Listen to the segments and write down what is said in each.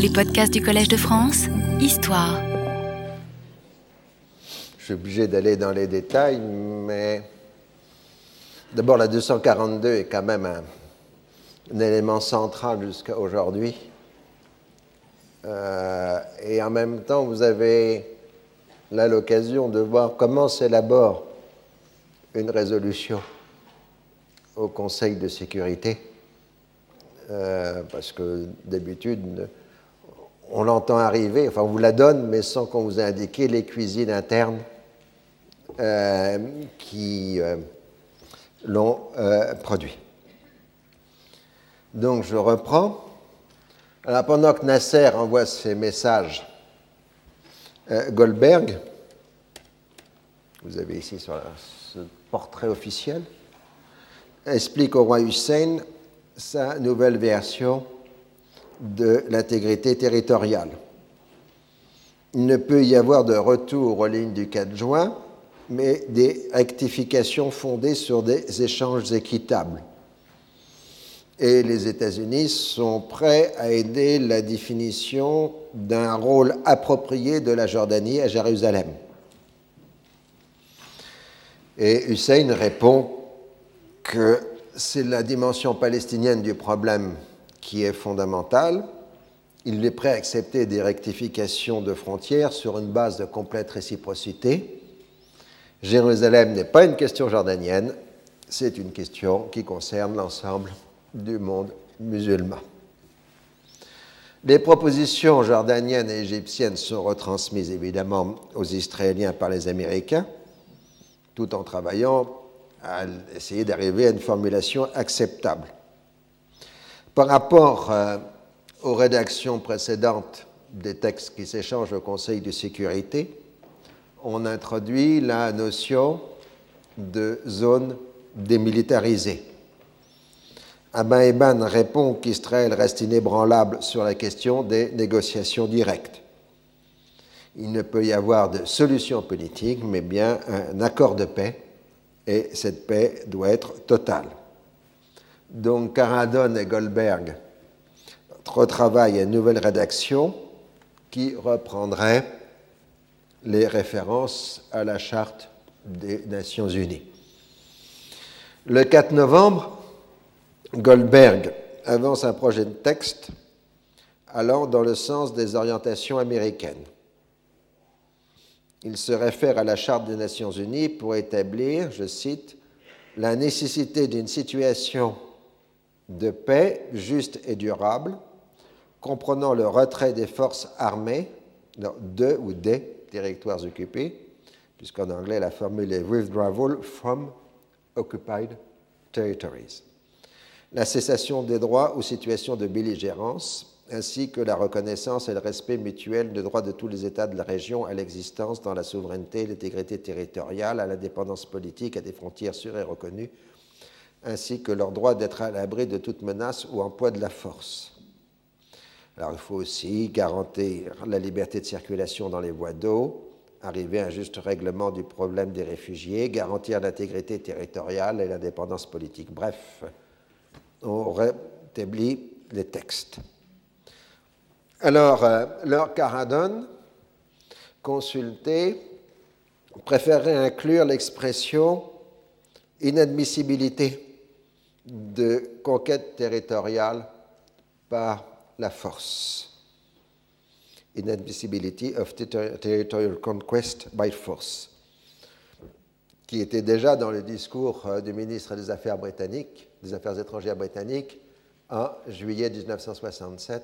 Les podcasts du Collège de France, Histoire. Je suis obligé d'aller dans les détails, mais d'abord la 242 est quand même un, élément central jusqu'à aujourd'hui. Euh, et en même temps, vous avez là l'occasion de voir comment s'élabore une résolution au Conseil de sécurité. Euh, parce que d'habitude, on l'entend arriver, enfin on vous la donne, mais sans qu'on vous ait indiqué les cuisines internes euh, qui euh, l'ont produit. Donc je reprends. Alors pendant que Nasser envoie ses messages, Goldberg, vous avez ici sur ce portrait officiel, explique au roi Hussein sa nouvelle version de l'intégrité territoriale. Il ne peut y avoir de retour aux lignes du 4 juin, mais des rectifications fondées sur des échanges équitables. Et les États-Unis sont prêts à aider la définition d'un rôle approprié de la Jordanie à Jérusalem. Et Hussein répond que c'est la dimension palestinienne du problème qui est fondamentale. Il est prêt à accepter des rectifications de frontières sur une base de complète réciprocité. Jérusalem n'est pas une question jordanienne, c'est une question qui concerne l'ensemble du monde musulman. Les propositions jordaniennes et égyptiennes sont retransmises évidemment aux Israéliens par les Américains, tout en travaillant à essayer d'arriver à une formulation acceptable. Par rapport euh, aux rédactions précédentes des textes qui s'échangent au Conseil de sécurité, on introduit la notion de zone démilitarisée. Abba Eban répond qu'Israël reste inébranlable sur la question des négociations directes. Il ne peut y avoir de solution politique, mais bien un accord de paix et cette paix doit être totale. Donc Caradon et Goldberg retravaillent une nouvelle rédaction qui reprendrait les références à la charte des Nations Unies. Le 4 novembre, Goldberg avance un projet de texte allant dans le sens des orientations américaines il se réfère à la Charte des Nations Unies pour établir, je cite, la nécessité d'une situation de paix juste et durable, comprenant le retrait des forces armées de ou des territoires occupés, puisqu'en anglais la formule est withdrawal from occupied territories. La cessation des droits ou situations de belligérance, ainsi que la reconnaissance et le respect mutuel des droits de tous les États de la région à l'existence dans la souveraineté, l'intégrité territoriale, à l'indépendance politique, à des frontières sûres et reconnues, ainsi que leur droit d'être à l'abri de toute menace ou emploi de la force. Alors il faut aussi garantir la liberté de circulation dans les voies d'eau, arriver à un juste règlement du problème des réfugiés, garantir l'intégrité territoriale et l'indépendance politique. Bref, on rétablit les textes. Alors, euh, Caradon, consulté, préférait inclure l'expression inadmissibilité de conquête territoriale par la force. Inadmissibility of territorial conquest by force, qui était déjà dans le discours euh, du ministre des Affaires britanniques, des Affaires étrangères britanniques, en juillet 1967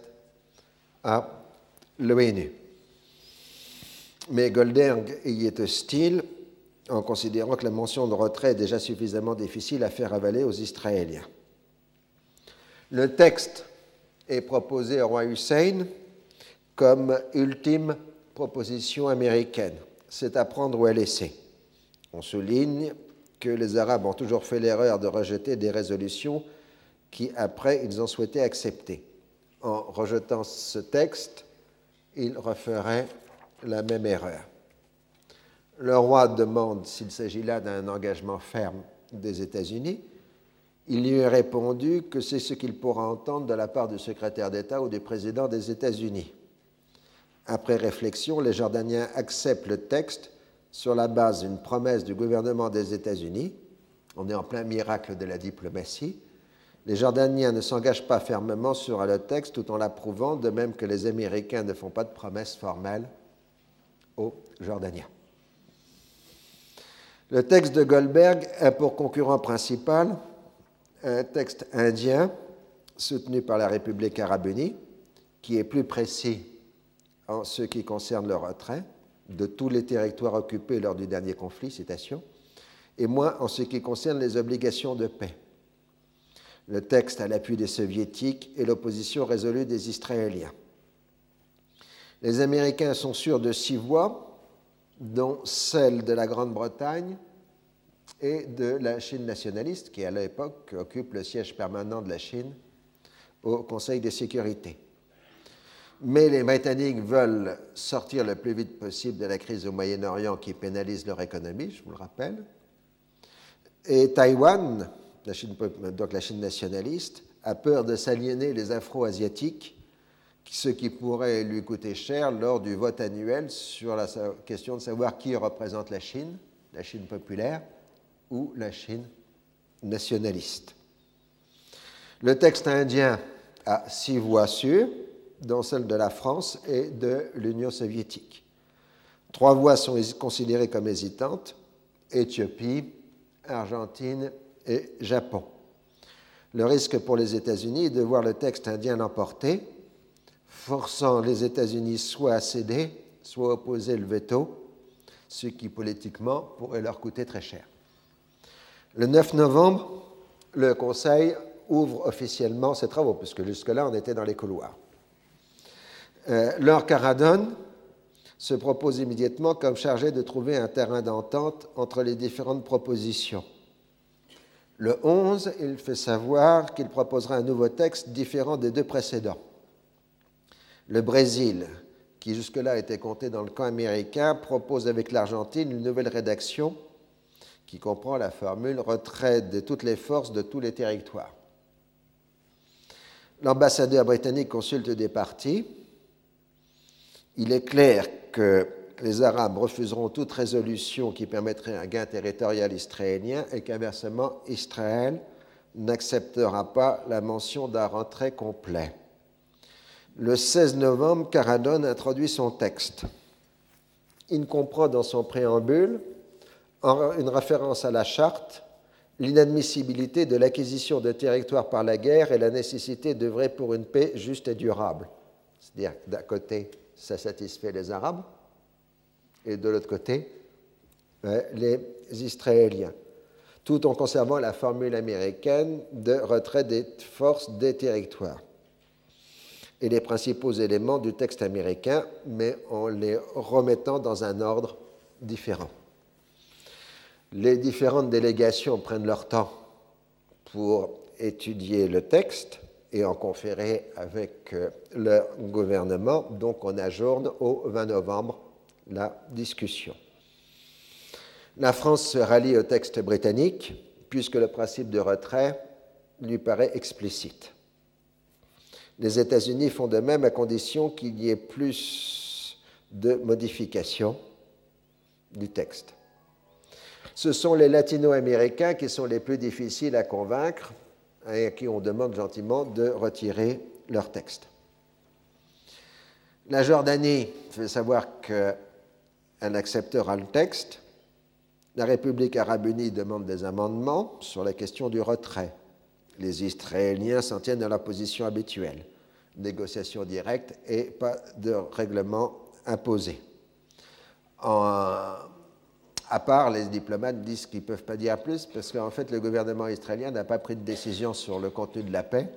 à l'ONU. Mais Goldberg y est hostile en considérant que la mention de retrait est déjà suffisamment difficile à faire avaler aux Israéliens. Le texte est proposé au roi Hussein comme ultime proposition américaine. C'est à prendre ou à laisser. On souligne que les Arabes ont toujours fait l'erreur de rejeter des résolutions qui, après, ils ont souhaité accepter en rejetant ce texte, il referait la même erreur. Le roi demande s'il s'agit là d'un engagement ferme des États-Unis, il lui a répondu que c'est ce qu'il pourra entendre de la part du secrétaire d'État ou du président des États-Unis. Après réflexion, les Jordaniens acceptent le texte sur la base d'une promesse du gouvernement des États-Unis. On est en plein miracle de la diplomatie. Les Jordaniens ne s'engagent pas fermement sur le texte tout en l'approuvant, de même que les Américains ne font pas de promesses formelles aux Jordaniens. Le texte de Goldberg a pour concurrent principal un texte indien soutenu par la République arabe unie, qui est plus précis en ce qui concerne le retrait de tous les territoires occupés lors du dernier conflit, citation, et moins en ce qui concerne les obligations de paix. Le texte à l'appui des soviétiques et l'opposition résolue des Israéliens. Les Américains sont sûrs de six voix, dont celle de la Grande-Bretagne et de la Chine nationaliste, qui à l'époque occupe le siège permanent de la Chine au Conseil de sécurité. Mais les Britanniques veulent sortir le plus vite possible de la crise au Moyen-Orient qui pénalise leur économie, je vous le rappelle. Et Taïwan, donc la Chine nationaliste, a peur de s'aliéner les Afro-Asiatiques, ce qui pourrait lui coûter cher lors du vote annuel sur la question de savoir qui représente la Chine, la Chine populaire ou la Chine nationaliste. Le texte indien a six voix sûres, dont celle de la France et de l'Union soviétique. Trois voix sont considérées comme hésitantes, Éthiopie, Argentine et Japon. Le risque pour les États-Unis est de voir le texte indien l'emporter, forçant les États-Unis soit à céder, soit à opposer le veto, ce qui politiquement pourrait leur coûter très cher. Le 9 novembre, le Conseil ouvre officiellement ses travaux, puisque jusque-là on était dans les couloirs. Euh, Lord Caradon se propose immédiatement comme chargé de trouver un terrain d'entente entre les différentes propositions. Le 11, il fait savoir qu'il proposera un nouveau texte différent des deux précédents. Le Brésil, qui jusque-là était compté dans le camp américain, propose avec l'Argentine une nouvelle rédaction qui comprend la formule retrait de toutes les forces de tous les territoires. L'ambassadeur britannique consulte des partis. Il est clair que les Arabes refuseront toute résolution qui permettrait un gain territorial israélien et qu'inversement, Israël n'acceptera pas la mention d'un retrait complet. Le 16 novembre, Caradon introduit son texte. Il comprend dans son préambule une référence à la charte, l'inadmissibilité de l'acquisition de territoires par la guerre et la nécessité d'œuvrer pour une paix juste et durable. C'est-à-dire d'un côté, ça satisfait les Arabes, et de l'autre côté, euh, les Israéliens, tout en conservant la formule américaine de retrait des forces des territoires et les principaux éléments du texte américain, mais en les remettant dans un ordre différent. Les différentes délégations prennent leur temps pour étudier le texte et en conférer avec euh, le gouvernement, donc on ajourne au 20 novembre la discussion. La France se rallie au texte britannique puisque le principe de retrait lui paraît explicite. Les États-Unis font de même à condition qu'il y ait plus de modifications du texte. Ce sont les latino-américains qui sont les plus difficiles à convaincre et à qui on demande gentiment de retirer leur texte. La Jordanie fait savoir que elle acceptera le texte. La République arabe unie demande des amendements sur la question du retrait. Les Israéliens s'en tiennent à la position habituelle, négociation directe et pas de règlement imposé. à part, les diplomates disent qu'ils ne peuvent pas dire plus parce qu'en fait, le gouvernement israélien n'a pas pris de décision sur le contenu de la paix,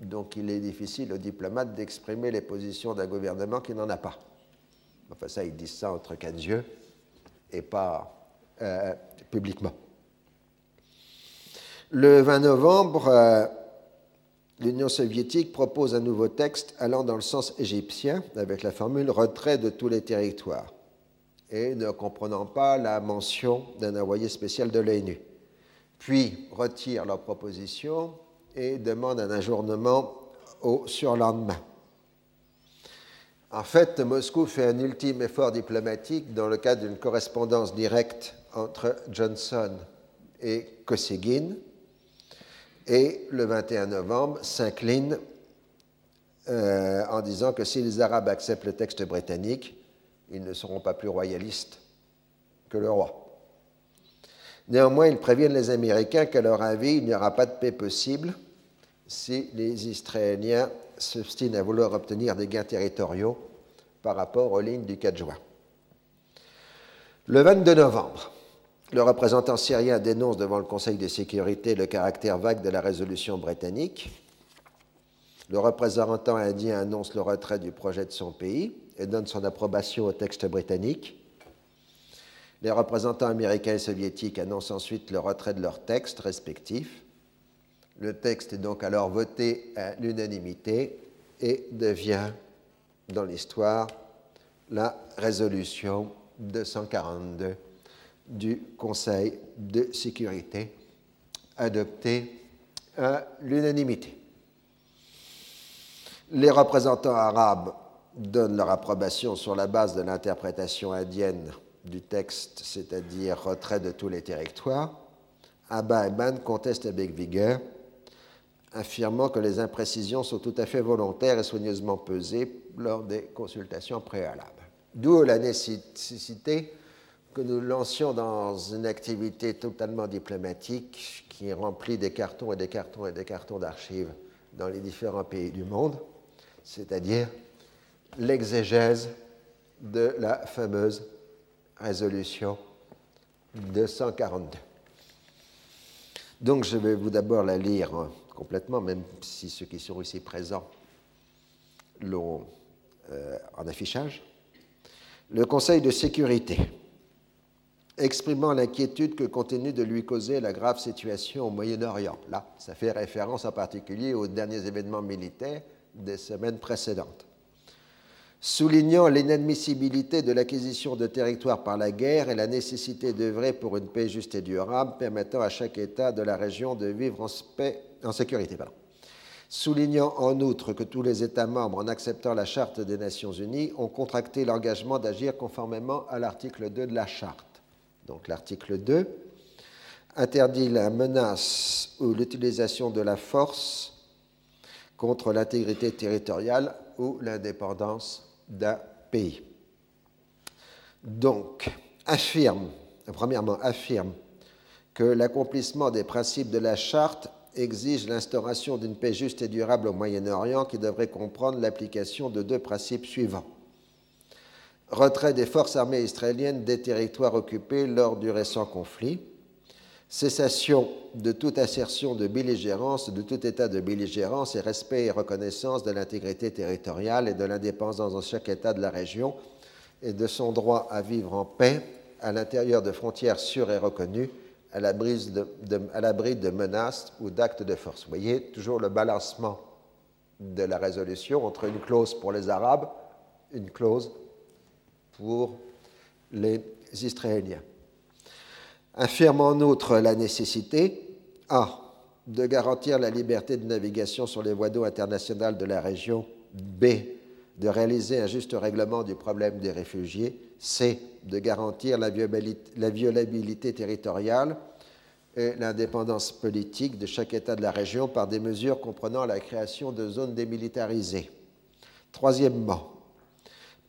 donc il est difficile aux diplomates d'exprimer les positions d'un gouvernement qui n'en a pas. Enfin, ça, ils disent ça entre quatre yeux et pas euh, publiquement. Le 20 novembre, euh, l'Union soviétique propose un nouveau texte allant dans le sens égyptien avec la formule retrait de tous les territoires et ne comprenant pas la mention d'un envoyé spécial de l'ONU. puis retirent leur proposition et demandent un ajournement au surlendemain. En fait, Moscou fait un ultime effort diplomatique dans le cadre d'une correspondance directe entre Johnson et Kosygin, et le 21 novembre s'incline euh, en disant que si les Arabes acceptent le texte britannique, ils ne seront pas plus royalistes que le roi. Néanmoins, ils préviennent les Américains qu'à leur avis, il n'y aura pas de paix possible si les Israéliens s'obstinent à vouloir obtenir des gains territoriaux par rapport aux lignes du 4 juin. Le 22 novembre, le représentant syrien dénonce devant le Conseil de sécurité le caractère vague de la résolution britannique. Le représentant indien annonce le retrait du projet de son pays et donne son approbation au texte britannique. Les représentants américains et soviétiques annoncent ensuite le retrait de leurs textes respectifs. Le texte est donc alors voté à l'unanimité et devient, dans l'histoire, la résolution 242 du Conseil de sécurité, adoptée à l'unanimité. Les représentants arabes donnent leur approbation sur la base de l'interprétation indienne du texte, c'est-à-dire retrait de tous les territoires. Abba Eban conteste avec vigueur, affirmant que les imprécisions sont tout à fait volontaires et soigneusement pesées lors des consultations préalables. D'où la nécessité que nous lancions dans une activité totalement diplomatique qui remplit des cartons et des cartons et des cartons d'archives dans les différents pays du monde, c'est-à-dire l'exégèse de la fameuse résolution 242. Donc je vais vous d'abord la lire complètement, même si ceux qui sont ici présents l'ont euh, en affichage. Le Conseil de sécurité exprimant l'inquiétude que continue de lui causer la grave situation au Moyen-Orient. Là, ça fait référence en particulier aux derniers événements militaires des semaines précédentes. Soulignant l'inadmissibilité de l'acquisition de territoires par la guerre et la nécessité d'œuvrer pour une paix juste et durable permettant à chaque État de la région de vivre en, paix, en sécurité. Soulignant en outre que tous les États membres, en acceptant la Charte des Nations Unies, ont contracté l'engagement d'agir conformément à l'article 2 de la Charte donc l'article 2, interdit la menace ou l'utilisation de la force contre l'intégrité territoriale ou l'indépendance d'un pays. Donc, affirme, premièrement, affirme que l'accomplissement des principes de la charte exige l'instauration d'une paix juste et durable au Moyen-Orient qui devrait comprendre l'application de deux principes suivants retrait des forces armées israéliennes des territoires occupés lors du récent conflit, cessation de toute assertion de belligérance, de tout état de belligérance et respect et reconnaissance de l'intégrité territoriale et de l'indépendance dans chaque État de la région et de son droit à vivre en paix à l'intérieur de frontières sûres et reconnues à l'abri de, de, menaces ou d'actes de force. Vous voyez toujours le balancement de la résolution entre une clause pour les Arabes, une clause pour les Israéliens. Affirme en outre la nécessité A. de garantir la liberté de navigation sur les voies d'eau internationales de la région, B. de réaliser un juste règlement du problème des réfugiés, C. de garantir la violabilité territoriale et l'indépendance politique de chaque État de la région par des mesures comprenant la création de zones démilitarisées. Troisièmement,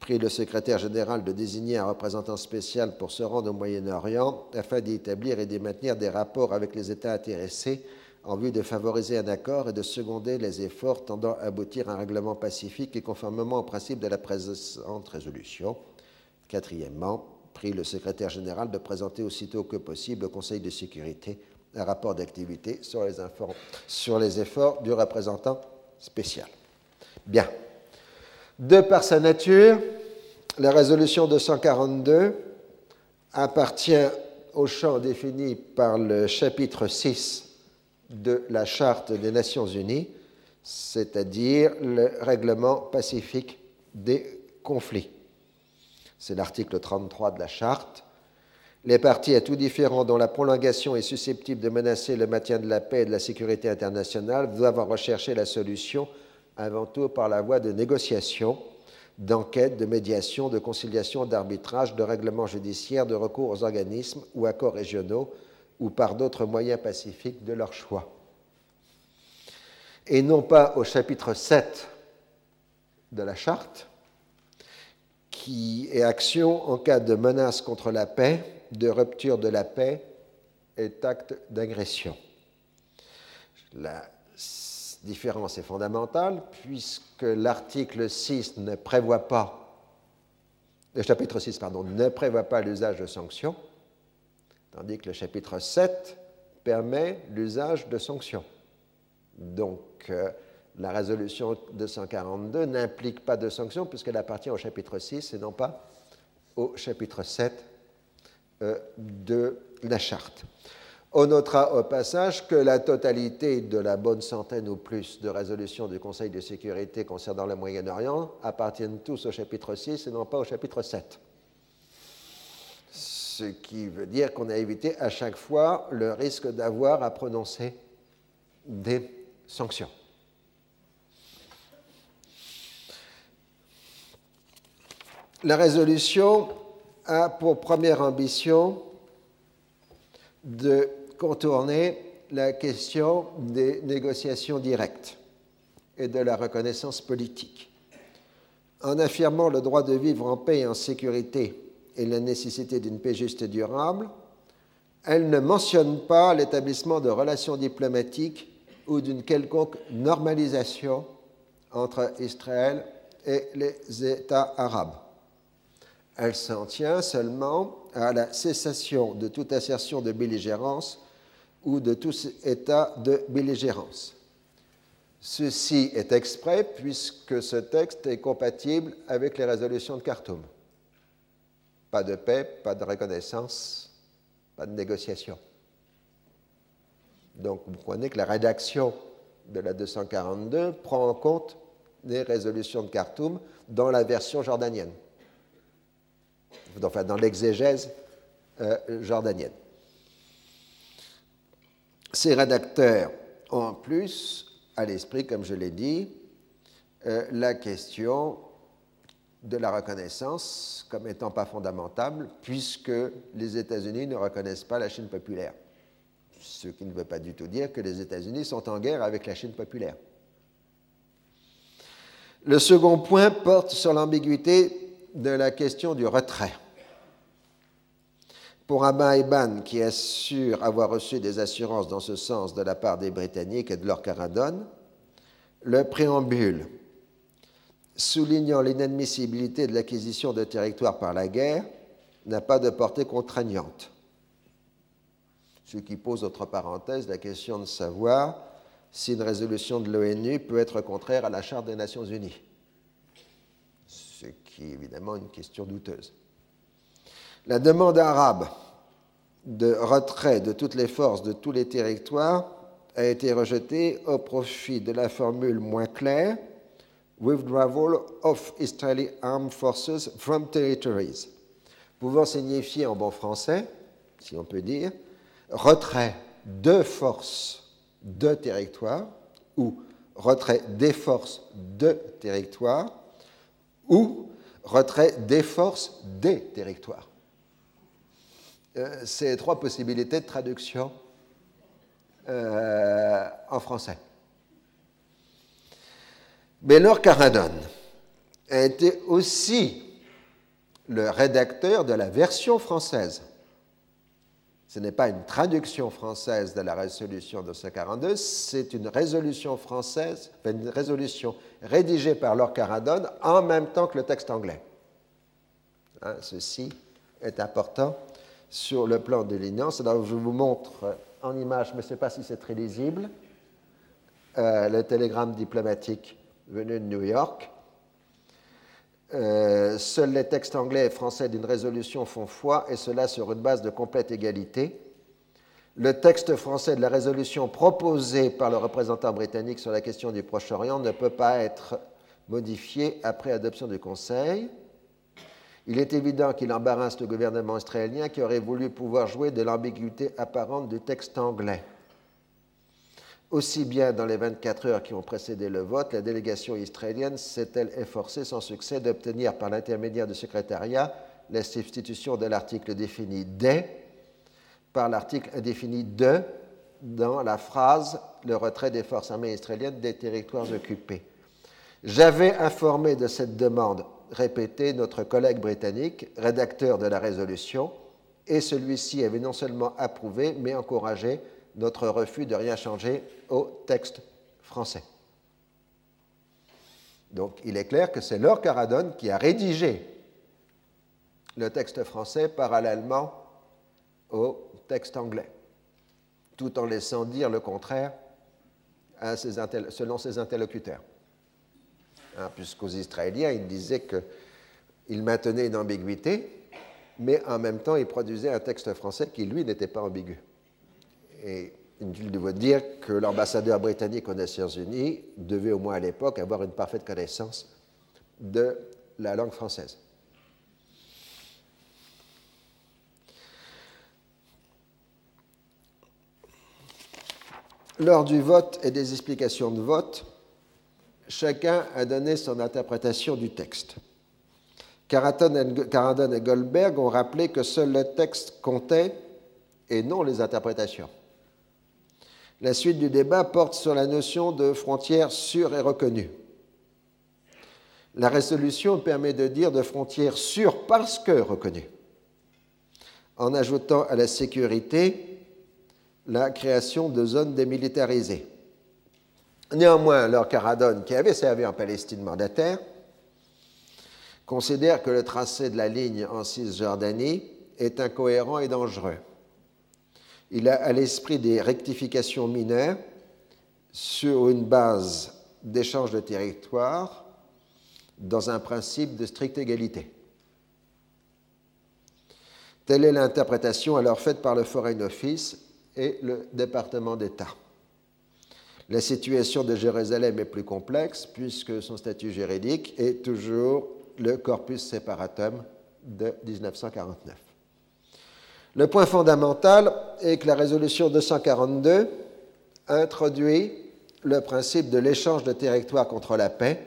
pris le secrétaire général de désigner un représentant spécial pour se rendre au Moyen-Orient afin d'y établir et d'y maintenir des rapports avec les États intéressés en vue de favoriser un accord et de seconder les efforts tendant à aboutir à un règlement pacifique et conformément au principe de la présente résolution. Quatrièmement, pris le secrétaire général de présenter aussitôt que possible au Conseil de sécurité un rapport d'activité sur, sur les efforts du représentant spécial. Bien. De par sa nature, la résolution 242 appartient au champ défini par le chapitre 6 de la Charte des Nations Unies, c'est-à-dire le règlement pacifique des conflits. C'est l'article 33 de la Charte. Les partis à tout différent dont la prolongation est susceptible de menacer le maintien de la paix et de la sécurité internationale doivent en rechercher la solution avant tout par la voie de négociation, d'enquête, de médiation, de conciliation, d'arbitrage, de règlement judiciaire, de recours aux organismes ou accords régionaux ou par d'autres moyens pacifiques de leur choix. Et non pas au chapitre 7 de la charte, qui est action en cas de menace contre la paix, de rupture de la paix et d'acte d'agression. La différence est fondamentale puisque l'article 6 ne prévoit pas, le chapitre 6 pardon, ne prévoit pas l'usage de sanctions, tandis que le chapitre 7 permet l'usage de sanctions. Donc, euh, la résolution 242 n'implique pas de sanctions puisqu'elle appartient au chapitre 6 et non pas au chapitre 7 euh, de la charte. On notera au passage que la totalité de la bonne centaine ou plus de résolutions du Conseil de sécurité concernant le Moyen-Orient appartiennent tous au chapitre 6 et non pas au chapitre 7. Ce qui veut dire qu'on a évité à chaque fois le risque d'avoir à prononcer des sanctions. La résolution a pour première ambition de contourner la question des négociations directes et de la reconnaissance politique. En affirmant le droit de vivre en paix et en sécurité et la nécessité d'une paix juste et durable, elle ne mentionne pas l'établissement de relations diplomatiques ou d'une quelconque normalisation entre Israël et les États arabes. Elle s'en tient seulement à la cessation de toute assertion de belligérance ou de tout état de belligérance. Ceci est exprès puisque ce texte est compatible avec les résolutions de Khartoum. Pas de paix, pas de reconnaissance, pas de négociation. Donc vous comprenez que la rédaction de la 242 prend en compte les résolutions de Khartoum dans la version jordanienne, enfin dans l'exégèse euh, jordanienne. Ces rédacteurs ont en plus à l'esprit, comme je l'ai dit, euh, la question de la reconnaissance comme étant pas fondamentale, puisque les États-Unis ne reconnaissent pas la Chine populaire. Ce qui ne veut pas du tout dire que les États-Unis sont en guerre avec la Chine populaire. Le second point porte sur l'ambiguïté de la question du retrait. Pour Abba Eban, qui assure avoir reçu des assurances dans ce sens de la part des Britanniques et de leur Caradone, le préambule soulignant l'inadmissibilité de l'acquisition de territoires par la guerre n'a pas de portée contraignante. Ce qui pose, entre parenthèses, la question de savoir si une résolution de l'ONU peut être contraire à la Charte des Nations Unies. Ce qui est évidemment une question douteuse. La demande arabe de retrait de toutes les forces de tous les territoires a été rejetée au profit de la formule moins claire Withdrawal of Israeli Armed Forces from Territories, pouvant signifier en bon français, si on peut dire, retrait de forces de territoire ou retrait des forces de territoire ou retrait des forces des territoires. Euh, ces trois possibilités de traduction euh, en français. Bélor Caradon a été aussi le rédacteur de la version française. Ce n'est pas une traduction française de la résolution de 242, c'est une résolution française, une résolution rédigée par Lord Caradon en même temps que le texte anglais. Hein, ceci est important sur le plan de. Alors, je vous montre en image, mais je ne sais pas si c'est très lisible, euh, le télégramme diplomatique venu de New York. Euh, seuls les textes anglais et français d'une résolution font foi, et cela sur une base de complète égalité. Le texte français de la résolution proposée par le représentant britannique sur la question du Proche-Orient ne peut pas être modifié après adoption du Conseil Il est évident qu'il embarrasse le gouvernement israélien qui aurait voulu pouvoir jouer de l'ambiguïté apparente du texte anglais. Aussi bien dans les 24 heures qui ont précédé le vote, la délégation israélienne s'est-elle efforcée sans succès d'obtenir par l'intermédiaire du secrétariat la substitution de l'article défini des par l'article indéfini de dans la phrase le retrait des forces armées israéliennes des territoires occupés. J'avais informé de cette demande répétée notre collègue britannique, rédacteur de la résolution, et celui-ci avait non seulement approuvé, mais encouragé notre refus de rien changer au texte français. Donc il est clair que c'est Lord Caradon qui a rédigé le texte français parallèlement au texte anglais, tout en laissant dire le contraire selon ses interlocuteurs. Hein, puisqu'aux Israéliens, il disait qu'il maintenait une ambiguïté, mais en même temps, il produisait un texte français qui, lui, n'était pas ambigu. Et il doit dire que l'ambassadeur britannique aux Nations Unies devait au moins à l'époque avoir une parfaite connaissance de la langue française. Lors du vote et des explications de vote, chacun a donné son interprétation du texte. Caradon et Goldberg ont rappelé que seul le texte comptait et non les interprétations. La suite du débat porte sur la notion de frontière sûre et reconnue. La résolution permet de dire de frontière sûre parce que reconnue, en ajoutant à la sécurité la création de zones démilitarisées. Néanmoins, Lord Caradon, qui avait servi en Palestine mandataire, considère que le tracé de la ligne en Cisjordanie est incohérent et dangereux. Il a à l'esprit des rectifications mineures sur une base d'échange de territoire dans un principe de stricte égalité. Telle est l'interprétation alors faite par le Foreign Office et le département d'État. La situation de Jérusalem est plus complexe puisque son statut juridique est toujours le corpus separatum de 1949. Le point fondamental est que la résolution 242 introduit le principe de l'échange de territoire contre la paix,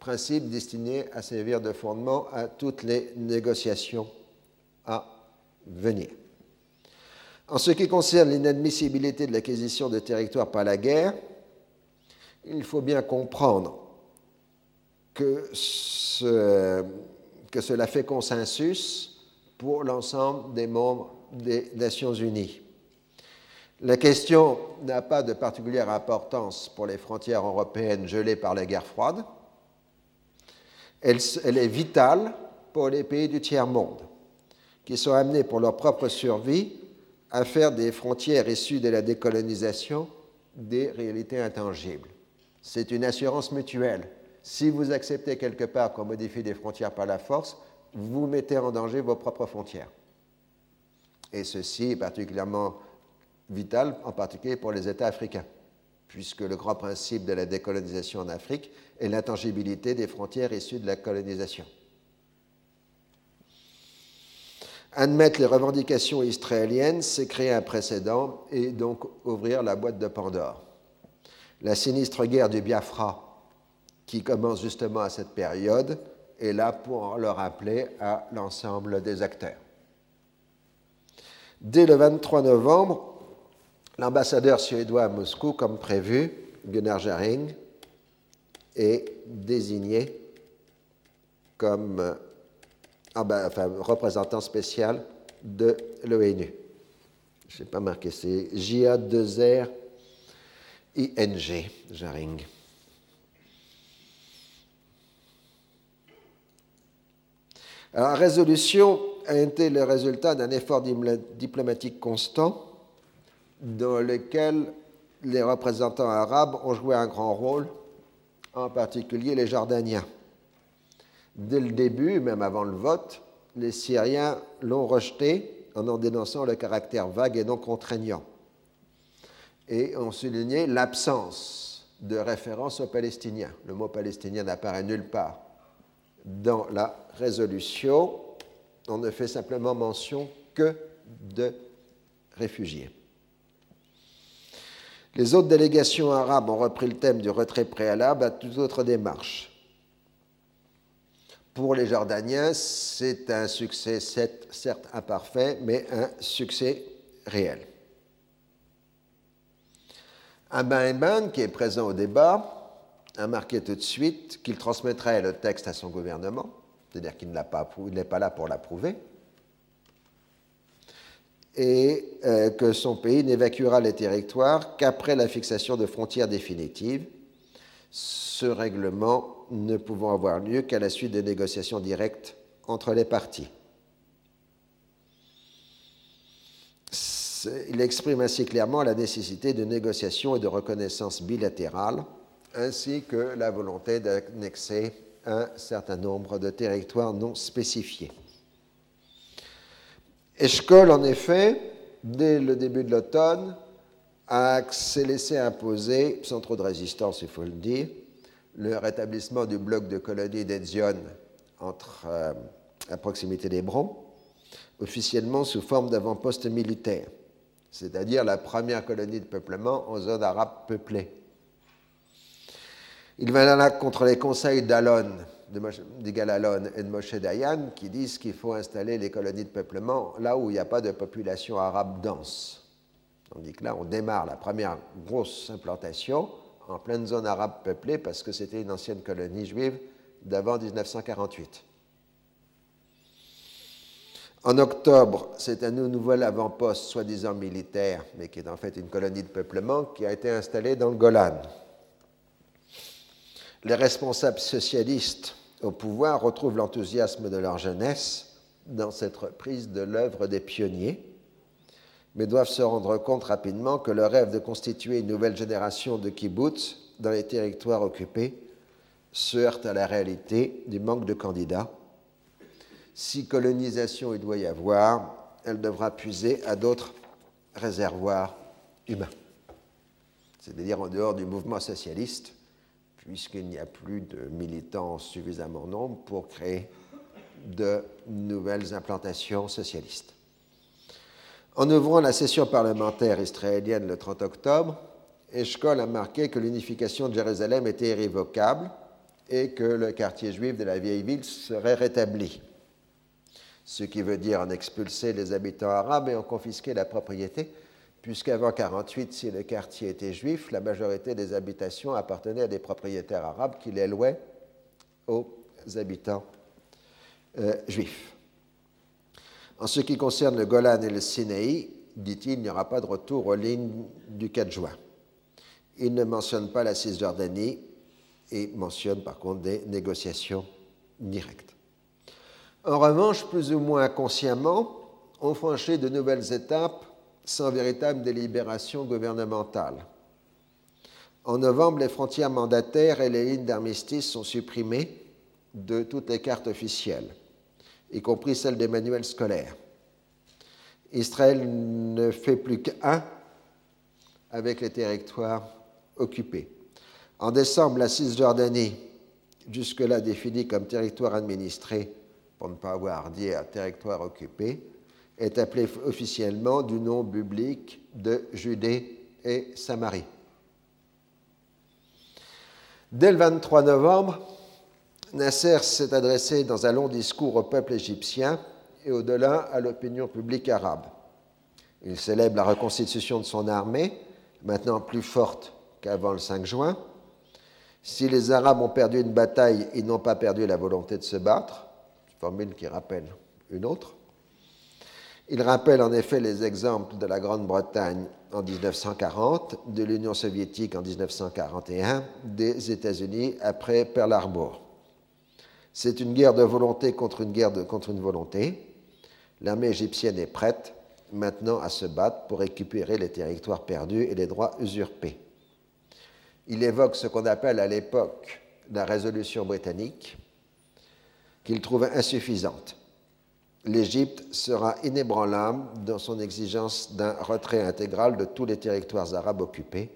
principe destiné à servir de fondement à toutes les négociations à venir. En ce qui concerne l'inadmissibilité de l'acquisition de territoires par la guerre, il faut bien comprendre que, cela fait consensus pour l'ensemble des membres des Nations Unies. La question n'a pas de particulière importance pour les frontières européennes gelées par la guerre froide. Elle, elle est vitale pour les pays du tiers-monde, qui sont amenés pour leur propre survie à faire des frontières issues de la décolonisation des réalités intangibles. C'est une assurance mutuelle. Si vous acceptez quelque part qu'on modifie des frontières par la force, vous mettez en danger vos propres frontières. Et ceci est particulièrement vital, en particulier pour les États africains, puisque le grand principe de la décolonisation en Afrique est l'intangibilité des frontières issues de la colonisation. Admettre les revendications israéliennes, c'est créer un précédent et donc ouvrir la boîte de Pandore. La sinistre guerre du Biafra, qui commence justement à cette période, est là pour le rappeler à l'ensemble des acteurs. Dès le 23 novembre, l'ambassadeur suédois à Moscou, comme prévu, Gunnar Jaring, est désigné comme ah ben, enfin, représentant spécial de l'ONU. Je n'ai pas marqué, c'est JA2R ING, Jaring. la résolution a été le résultat d'un effort diplomatique constant dans lequel les représentants arabes ont joué un grand rôle, en particulier les Jordaniens. Dès le début, même avant le vote, les Syriens l'ont rejeté en en dénonçant le caractère vague et non contraignant et ont souligné l'absence de référence aux Palestiniens. Le mot palestinien n'apparaît nulle part dans la résolution, on ne fait simplement mention que de réfugiés. Les autres délégations arabes ont repris le thème du retrait préalable à toute autre démarche. Pour les Jordaniens, c'est un succès certes imparfait, mais un succès réel. Abin Eban, qui est présent au débat, a marqué tout de suite qu'il transmettrait le texte à son gouvernement, c'est-à-dire qu'il n'est pas là pour l'approuver, et euh, que son pays n'évacuera les territoires qu'après la fixation de frontières définitives, ce règlement ne pouvant avoir lieu qu'à la suite des négociations directes entre les parties. Il exprime ainsi clairement la nécessité de négociations et de reconnaissance bilatérales, ainsi que la volonté d'annexer un certain nombre de territoires non spécifiés. Eshkol, en effet, dès le début de l'automne, s'est laissé imposer, sans trop de résistance, il faut le dire, le rétablissement du bloc de colonies d'Edzion entre, euh, à proximité d'Hébron, officiellement sous forme d'avant-poste militaire, c'est-à-dire la première colonie de peuplement en zone arabe peuplée. Il va là contre les conseils d'Alon, de Galalon et de Moshe Dayan qui disent qu'il faut installer les colonies de peuplement là où il n'y a pas de population arabe dense. dit que là, on démarre la première grosse implantation en pleine zone arabe peuplée parce que c'était une ancienne colonie juive d'avant 1948. En octobre, c'est un nouvel avant-poste, soi-disant militaire, mais qui est en fait une colonie de peuplement, qui a été installée dans le Golan les responsables socialistes au pouvoir retrouvent l'enthousiasme de leur jeunesse dans cette reprise de l'œuvre des pionniers, mais doivent se rendre compte rapidement que le rêve de constituer une nouvelle génération de kibbutz dans les territoires occupés se heurte à la réalité du manque de candidats. Si colonisation il doit y avoir, elle devra puiser à d'autres réservoirs humains, c'est-à-dire en dehors du mouvement socialiste puisqu'il n'y a plus de militants suffisamment nombreux pour créer de nouvelles implantations socialistes. En ouvrant la session parlementaire israélienne le 30 octobre, Eshkol a marqué que l'unification de Jérusalem était irrévocable et que le quartier juif de la vieille ville serait rétabli, ce qui veut dire en expulser les habitants arabes et en confisquer la propriété puisqu'avant 1948, si le quartier était juif, la majorité des habitations appartenaient à des propriétaires arabes qui les louaient aux habitants euh, juifs. En ce qui concerne le Golan et le Sinaï, dit-il, il n'y aura pas de retour aux lignes du 4 juin. Il ne mentionne pas la Cisjordanie et mentionne par contre des négociations directes. En revanche, plus ou moins consciemment, on franchit de nouvelles étapes sans véritable délibération gouvernementale. En novembre, les frontières mandataires et les lignes d'armistice sont supprimées de toutes les cartes officielles, y compris celles des manuels scolaires. Israël ne fait plus qu'un avec les territoires occupés. En décembre, la Cisjordanie, jusque-là définie comme territoire administré, pour ne pas avoir dit à territoire occupé, est appelé officiellement du nom biblique de Judée et Samarie. Dès le 23 novembre, Nasser s'est adressé dans un long discours au peuple égyptien et au-delà à l'opinion publique arabe. Il célèbre la reconstitution de son armée, maintenant plus forte qu'avant le 5 juin. Si les Arabes ont perdu une bataille, ils n'ont pas perdu la volonté de se battre, formule qui rappelle une autre. Il rappelle en effet les exemples de la Grande-Bretagne en 1940, de l'Union soviétique en 1941, des États-Unis après Pearl Harbor. C'est une guerre de volonté contre une guerre contre une volonté. L'armée égyptienne est prête maintenant à se battre pour récupérer les territoires perdus et les droits usurpés. Il évoque ce qu'on appelle à l'époque la résolution britannique, qu'il trouve insuffisante l'Égypte sera inébranlable dans son exigence d'un retrait intégral de tous les territoires arabes occupés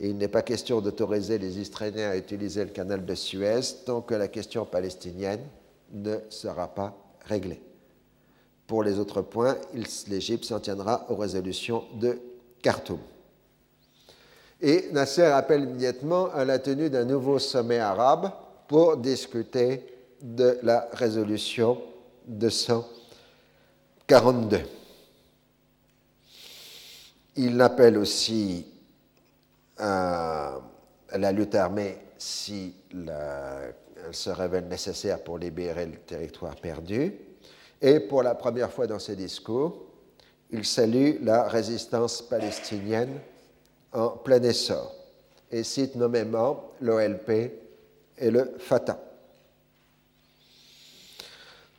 Et il n'est pas question d'autoriser les Israéliens à utiliser le canal de Suez tant que la question palestinienne ne sera pas réglée. Pour les autres points, l'Égypte s'en tiendra aux résolutions de Khartoum. Et Nasser appelle immédiatement à la tenue d'un nouveau sommet arabe pour discuter de la résolution 242. Il appelle aussi la lutte armée si elle se révèle nécessaire pour libérer le territoire perdu. Et pour la première fois dans ses discours, il salue la résistance palestinienne en plein essor et cite nommément l'OLP et le Fatah.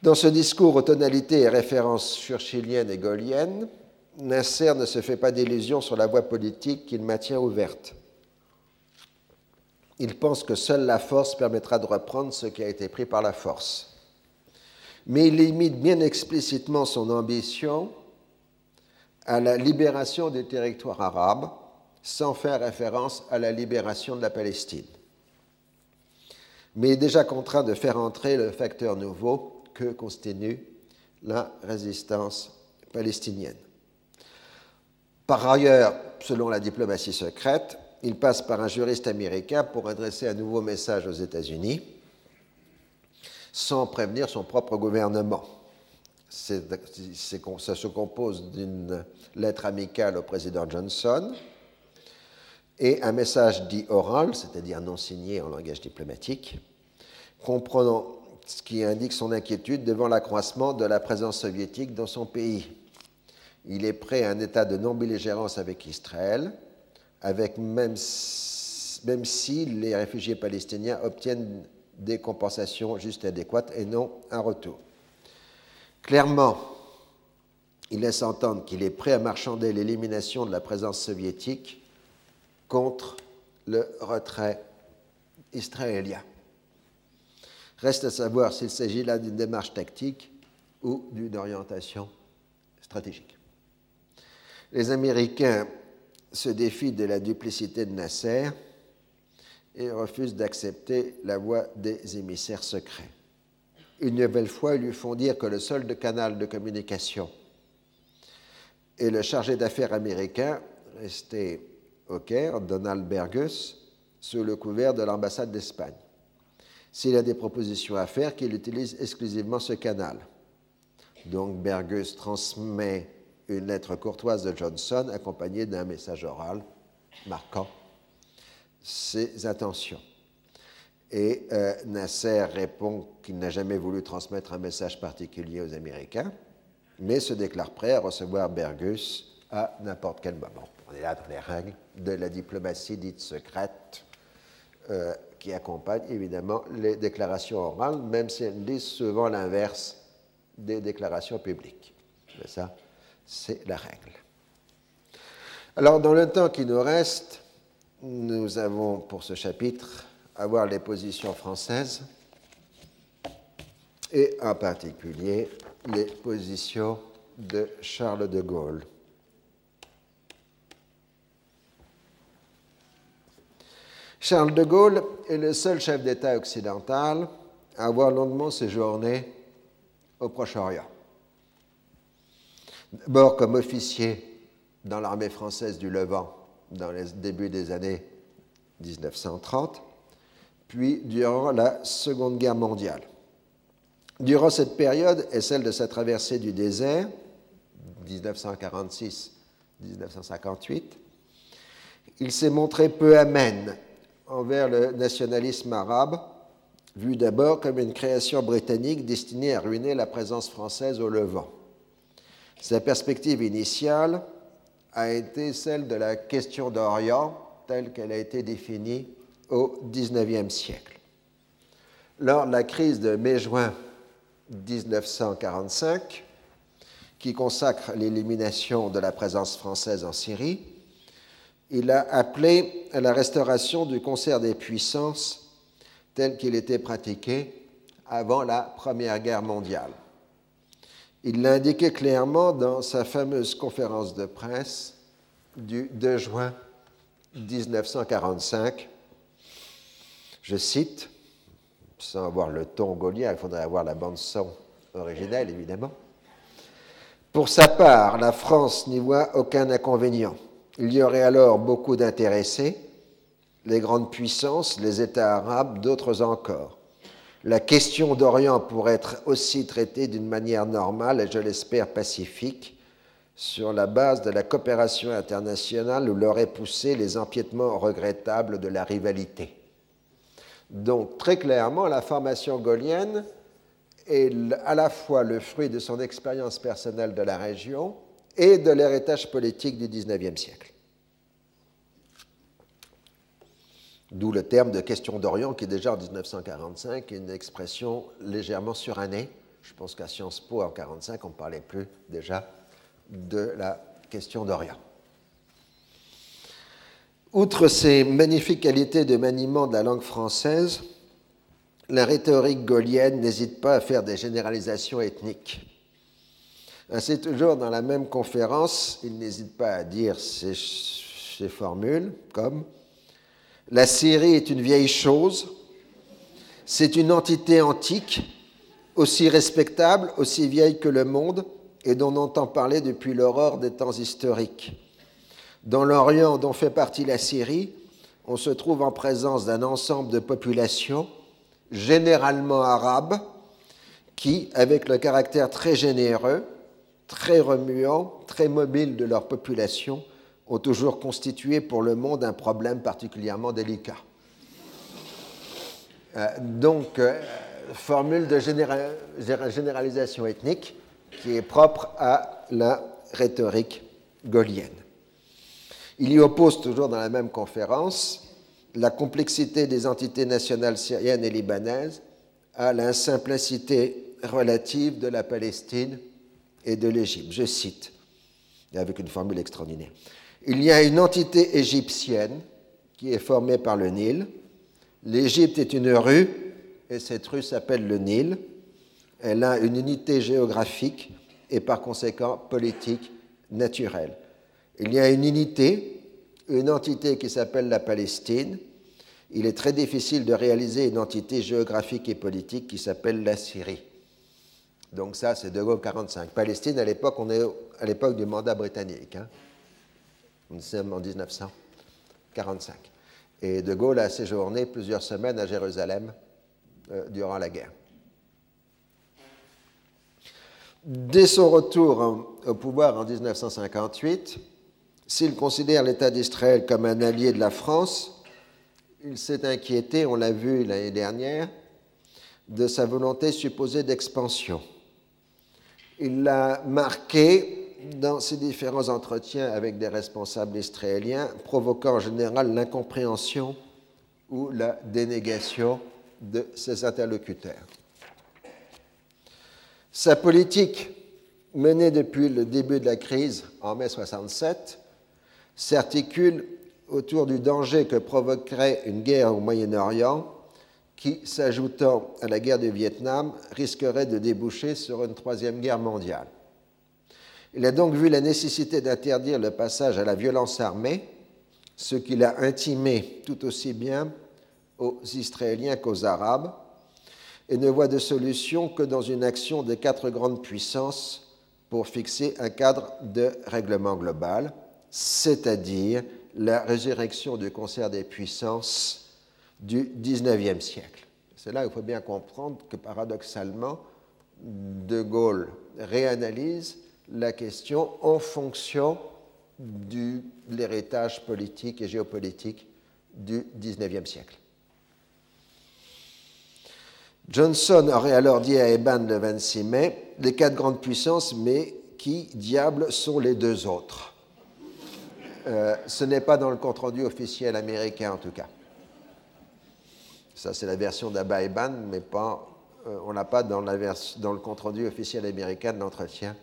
Dans ce discours aux tonalités et références churchilliennes et gaulliennes, Nasser ne se fait pas d'illusions sur la voie politique qu'il maintient ouverte. Il pense que seule la force permettra de reprendre ce qui a été pris par la force. Mais il limite bien explicitement son ambition à la libération des territoires arabes, sans faire référence à la libération de la Palestine. Mais il est déjà contraint de faire entrer le facteur nouveau que constitue la résistance palestinienne. Par ailleurs, selon la diplomatie secrète, il passe par un juriste américain pour adresser un nouveau message aux États-Unis sans prévenir son propre gouvernement. ça se compose d'une lettre amicale au président Johnson et un message dit oral, c'est-à-dire non signé en langage diplomatique, comprenant ce qui indique son inquiétude devant l'accroissement de la présence soviétique dans son pays il est prêt à un état de non-belligérance avec Israël, avec même, même si les réfugiés palestiniens obtiennent des compensations justes et adéquates et non un retour. Clairement, il laisse entendre qu'il est prêt à marchander l'élimination de la présence soviétique contre le retrait israélien. Reste à savoir s'il s'agit là d'une démarche tactique ou d'une orientation stratégique. Les Américains se défient de la duplicité de Nasser et refusent d'accepter la voix des émissaires secrets. Une nouvelle fois, ils lui font dire que le seul canal de communication est le chargé d'affaires américain resté au Caire, Donald Bergus, sous le couvert de l'ambassade d'Espagne. S'il a des propositions à faire, qu'il utilise exclusivement ce canal. Donc Bergus transmet une lettre courtoise de Johnson accompagnée d'un message oral marquant ses intentions. Et euh, Nasser répond qu'il n'a jamais voulu transmettre un message particulier aux Américains, mais se déclare prêt à recevoir Bergus à n'importe quel moment. On est là dans les règles de la diplomatie dite secrète euh, qui accompagne évidemment les déclarations orales, même si elles disent souvent l'inverse des déclarations publiques. Ça? C'est la règle. Alors, dans le temps qui nous reste, nous avons pour ce chapitre à voir les positions françaises et en particulier les positions de Charles de Gaulle. Charles de Gaulle est le seul chef d'État occidental à avoir longuement séjourné au Proche-Orient. D'abord comme officier dans l'armée française du Levant dans les débuts des années 1930, puis durant la Seconde Guerre mondiale. Durant cette période et celle de sa traversée du désert, 1946-1958, il s'est montré peu amène envers le nationalisme arabe, vu d'abord comme une création britannique destinée à ruiner la présence française au Levant. Sa perspective initiale a été celle de la question d'Orient telle qu'elle a été définie au XIXe siècle. Lors de la crise de mai-juin 1945, qui consacre l'élimination de la présence française en Syrie, il a appelé à la restauration du concert des puissances tel qu'il était pratiqué avant la Première Guerre mondiale. Il l'a indiqué clairement dans sa fameuse conférence de presse du 2 juin 1945. Je cite, sans avoir le ton gaulien, il faudrait avoir la bande-son originelle, évidemment. Pour sa part, la France n'y voit aucun inconvénient. Il y aurait alors beaucoup d'intéressés, les grandes puissances, les États arabes, d'autres encore. La question d'Orient pourrait être aussi traitée d'une manière normale et je l'espère pacifique, sur la base de la coopération internationale où l'auraient poussé les empiétements regrettables de la rivalité. Donc très clairement, la formation gaulienne est à la fois le fruit de son expérience personnelle de la région et de l'héritage politique du XIXe siècle. D'où le terme de question d'Orient qui, déjà en 1945, est une expression légèrement surannée. Je pense qu'à Sciences Po, en 1945, on ne parlait plus déjà de la question d'Orient. Outre ces magnifiques qualités de maniement de la langue française, la rhétorique gaulienne n'hésite pas à faire des généralisations ethniques. Ainsi, toujours dans la même conférence, il n'hésite pas à dire ces, ces formules comme La Syrie est une vieille chose, c'est une entité antique, aussi respectable, aussi vieille que le monde, et dont on entend parler depuis l'aurore des temps historiques. Dans l'Orient dont fait partie la Syrie, on se trouve en présence d'un ensemble de populations, généralement arabes, qui, avec le caractère très généreux, très remuant, très mobile de leur population, ont toujours constitué pour le monde un problème particulièrement délicat. Euh, donc, euh, formule de généralisation ethnique qui est propre à la rhétorique gaulienne. Il y oppose toujours dans la même conférence la complexité des entités nationales syriennes et libanaises à l'insimplicité relative de la Palestine et de l'Égypte. Je cite, avec une formule extraordinaire. Il y a une entité égyptienne qui est formée par le Nil. L'Égypte est une rue et cette rue s'appelle le Nil. Elle a une unité géographique et par conséquent politique naturelle. Il y a une unité, une entité qui s'appelle la Palestine. Il est très difficile de réaliser une entité géographique et politique qui s'appelle la Syrie. Donc ça, c'est De Gaulle 45. Palestine, à l'époque, on est à l'époque du mandat britannique. Hein. On est en 1945. Et De Gaulle a séjourné plusieurs semaines à Jérusalem euh, durant la guerre. Dès son retour au pouvoir en 1958, s'il considère l'État d'Israël comme un allié de la France, il s'est inquiété, on l'a vu l'année dernière, de sa volonté supposée d'expansion. Il l'a marqué dans ses différents entretiens avec des responsables israéliens, provoquant en général l'incompréhension ou la dénégation de ses interlocuteurs. Sa politique, menée depuis le début de la crise en mai 67, s'articule autour du danger que provoquerait une guerre au Moyen-Orient qui, s'ajoutant à la guerre du Vietnam, risquerait de déboucher sur une troisième guerre mondiale. Il a donc vu la nécessité d'interdire le passage à la violence armée, ce qu'il a intimé tout aussi bien aux Israéliens qu'aux Arabes, et ne voit de solution que dans une action des quatre grandes puissances pour fixer un cadre de règlement global, c'est-à-dire la résurrection du concert des puissances du XIXe siècle. C'est là qu'il faut bien comprendre que paradoxalement, De Gaulle réanalyse la question en fonction de l'héritage politique et géopolitique du XIXe siècle. Johnson aurait alors dit à Eban le 26 mai Les quatre grandes puissances, mais qui, diable, sont les deux autres? Euh, Ce n'est pas dans le compte-rendu officiel américain, en tout cas. Ça, c'est la version d'Abba Eban, mais euh, on n'a pas dans, dans le compte-rendu officiel américain de l'entretien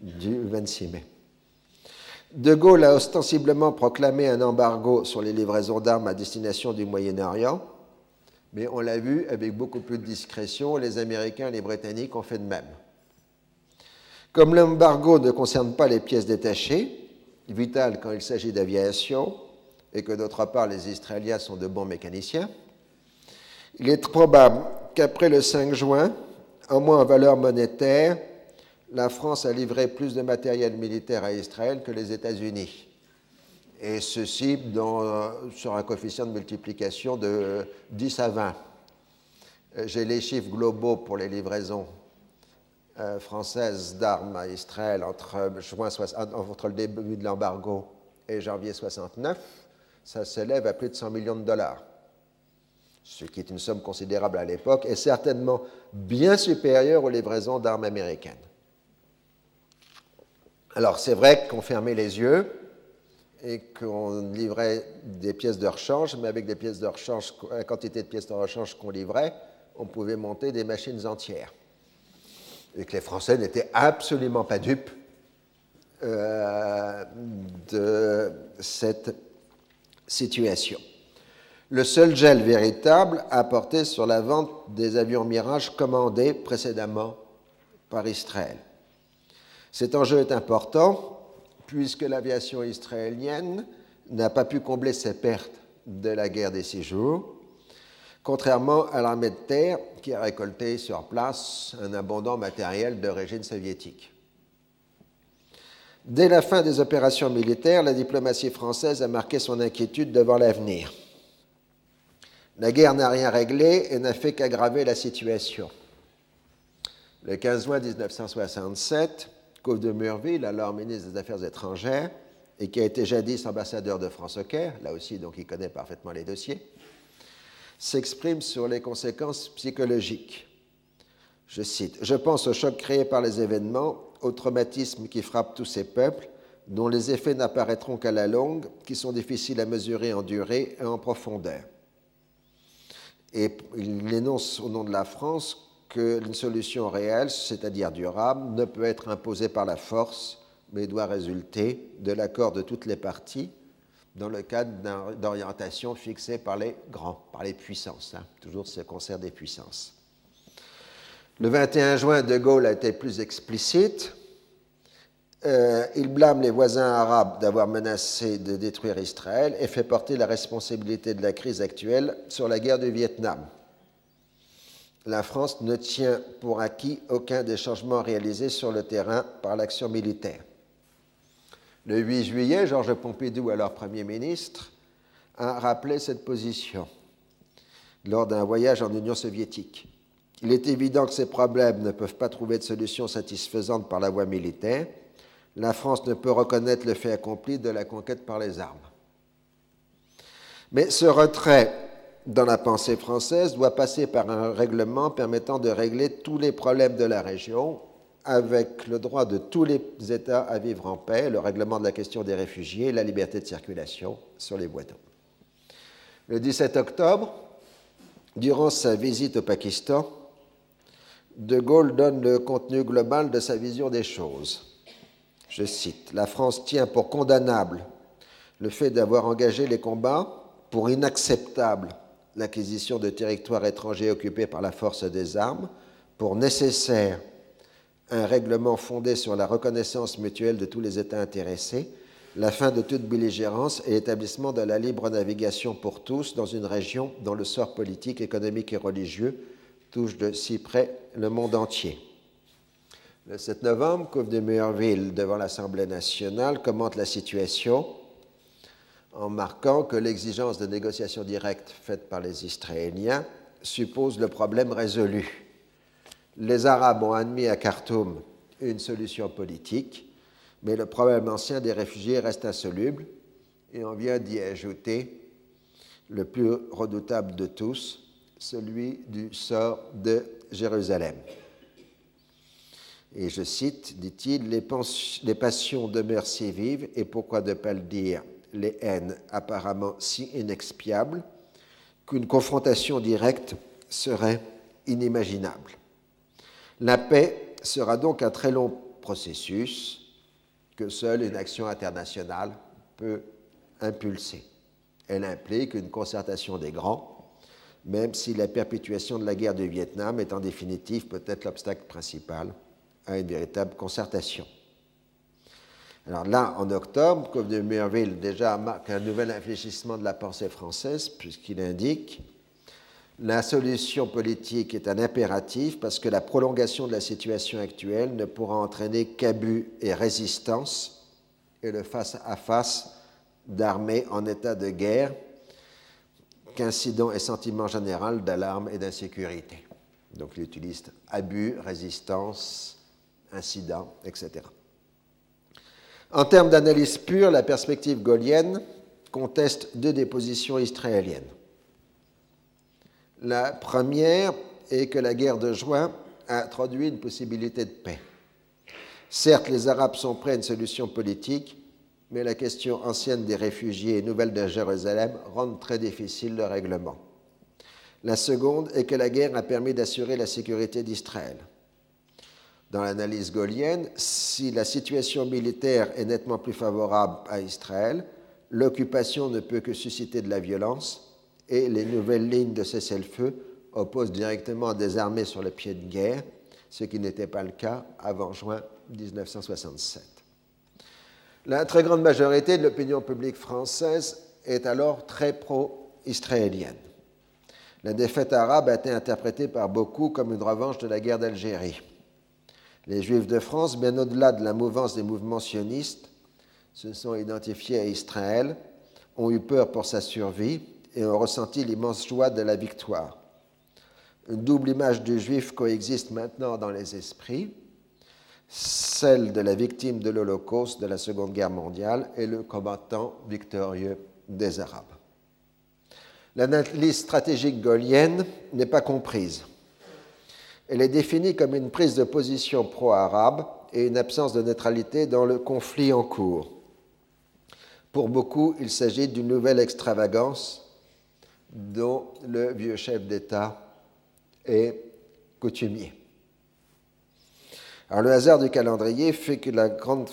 du 26 mai. De Gaulle a ostensiblement proclamé un embargo sur les livraisons d'armes à destination du Moyen-Orient mais on l'a vu avec beaucoup plus de discrétion, les Américains et les Britanniques ont fait de même. Comme l'embargo ne concerne pas les pièces détachées, vitales quand il s'agit d'aviation, et que d'autre part les Israéliens sont de bons mécaniciens, il est probable qu'après le 5 juin, en moins en valeur monétaire, la France a livré plus de matériel militaire à Israël que les États-Unis. Et ceci sur un coefficient de multiplication de 10 à 20. J'ai les chiffres globaux pour les livraisons euh, françaises d'armes à Israël entre, juin, entre le début de l'embargo et janvier 69. Ça s'élève à plus de 100 millions de dollars ce qui est une somme considérable à l'époque, est certainement bien supérieure aux livraisons d'armes américaines. Alors c'est vrai qu'on fermait les yeux et qu'on livrait des pièces de rechange, mais avec des pièces de rechange, la quantité de pièces de rechange qu'on livrait, on pouvait monter des machines entières. Et que les Français n'étaient absolument pas dupes euh, de cette situation. Le seul gel véritable a porté sur la vente des avions Mirage commandés précédemment par Israël. Cet enjeu est important puisque l'aviation israélienne n'a pas pu combler ses pertes de la guerre des six jours, contrairement à l'armée de terre qui a récolté sur place un abondant matériel d'origine soviétique. Dès la fin des opérations militaires, la diplomatie française a marqué son inquiétude devant l'avenir. La guerre n'a rien réglé et n'a fait qu'aggraver la situation. Le 15 juin 1967, Couve de Murville, alors ministre des Affaires étrangères, et qui a été jadis ambassadeur de France au Caire, là aussi donc il connaît parfaitement les dossiers, s'exprime sur les conséquences psychologiques. Je cite Je pense au choc créé par les événements, au traumatisme qui frappe tous ces peuples, dont les effets n'apparaîtront qu'à la longue, qui sont difficiles à mesurer en durée et en profondeur. Et il énonce au nom de la France qu'une solution réelle, c'est-à-dire durable, ne peut être imposée par la force, mais doit résulter de l'accord de toutes les parties dans le cadre d'orientation fixée par les grands, par les puissances, hein, toujours ce concert des puissances. Le 21 juin, De Gaulle a été plus explicite. Euh, il blâme les voisins arabes d'avoir menacé de détruire Israël et fait porter la responsabilité de la crise actuelle sur la guerre du Vietnam. La France ne tient pour acquis aucun des changements réalisés sur le terrain par l'action militaire. Le 8 juillet, Georges Pompidou, alors Premier ministre, a rappelé cette position lors d'un voyage en Union soviétique. Il est évident que ces problèmes ne peuvent pas trouver de solution satisfaisante par la voie militaire la France ne peut reconnaître le fait accompli de la conquête par les armes. Mais ce retrait dans la pensée française doit passer par un règlement permettant de régler tous les problèmes de la région avec le droit de tous les États à vivre en paix, le règlement de la question des réfugiés, la liberté de circulation sur les bois Le 17 octobre, durant sa visite au Pakistan, De Gaulle donne le contenu global de sa vision des choses. Je cite, La France tient pour condamnable le fait d'avoir engagé les combats, pour inacceptable l'acquisition de territoires étrangers occupés par la force des armes, pour nécessaire un règlement fondé sur la reconnaissance mutuelle de tous les États intéressés, la fin de toute belligérance et l'établissement de la libre navigation pour tous dans une région dont le sort politique, économique et religieux touche de si près le monde entier. Le 7 novembre, Couve de Murville, devant l'Assemblée nationale, commente la situation en marquant que l'exigence de négociation directe faite par les Israéliens suppose le problème résolu. Les Arabes ont admis à Khartoum une solution politique, mais le problème ancien des réfugiés reste insoluble et on vient d'y ajouter le plus redoutable de tous, celui du sort de Jérusalem. Et je cite, dit-il, les, passions demeurent si vives, et pourquoi ne pas le dire, les haines apparemment si inexpiables, qu'une confrontation directe serait inimaginable. La paix sera donc un très long processus que seule une action internationale peut impulser. Elle implique une concertation des grands, même si la perpétuation de la guerre du Vietnam est en définitive peut-être l'obstacle principal à une véritable concertation. Alors là, en octobre, Cove de Murville déjà marque un nouvel infléchissement de la pensée française, puisqu'il indique la solution politique est un impératif parce que la prolongation de la situation actuelle ne pourra entraîner qu'abus et résistance et le face-à-face d'armées en état de guerre qu'incident et sentiment général d'alarme et d'insécurité. Donc il utilise abus, résistance, incident, etc. En termes d'analyse pure, la perspective gaulienne conteste deux dépositions israéliennes. La première est que la guerre de juin a introduit une possibilité de paix. Certes, les Arabes sont prêts à une solution politique, mais la question ancienne des réfugiés et nouvelle de Jérusalem rend très difficile le règlement. La seconde est que la guerre a permis d'assurer la sécurité d'Israël. Dans l'analyse gaulienne, si la situation militaire est nettement plus favorable à Israël, l'occupation ne peut que susciter de la violence et les nouvelles lignes de cessez-le-feu opposent directement des armées sur le pied de guerre, ce qui n'était pas le cas avant juin 1967. La très grande majorité de l'opinion publique française est alors très pro-israélienne. La défaite arabe a été interprétée par beaucoup comme une revanche de la guerre d'Algérie. Les Juifs de France, bien au-delà de la mouvance des mouvements sionistes, se sont identifiés à Israël, ont eu peur pour sa survie et ont ressenti l'immense joie de la victoire. Une double image du juif coexiste maintenant dans les esprits, celle de la victime de l'Holocauste de la Seconde Guerre mondiale et le combattant victorieux des Arabes. L'analyse stratégique gaulienne n'est pas comprise. Elle est définie comme une prise de position pro-arabe et une absence de neutralité dans le conflit en cours. Pour beaucoup, il s'agit d'une nouvelle extravagance dont le vieux chef d'État est coutumier. Alors, le hasard du calendrier fait que la grande,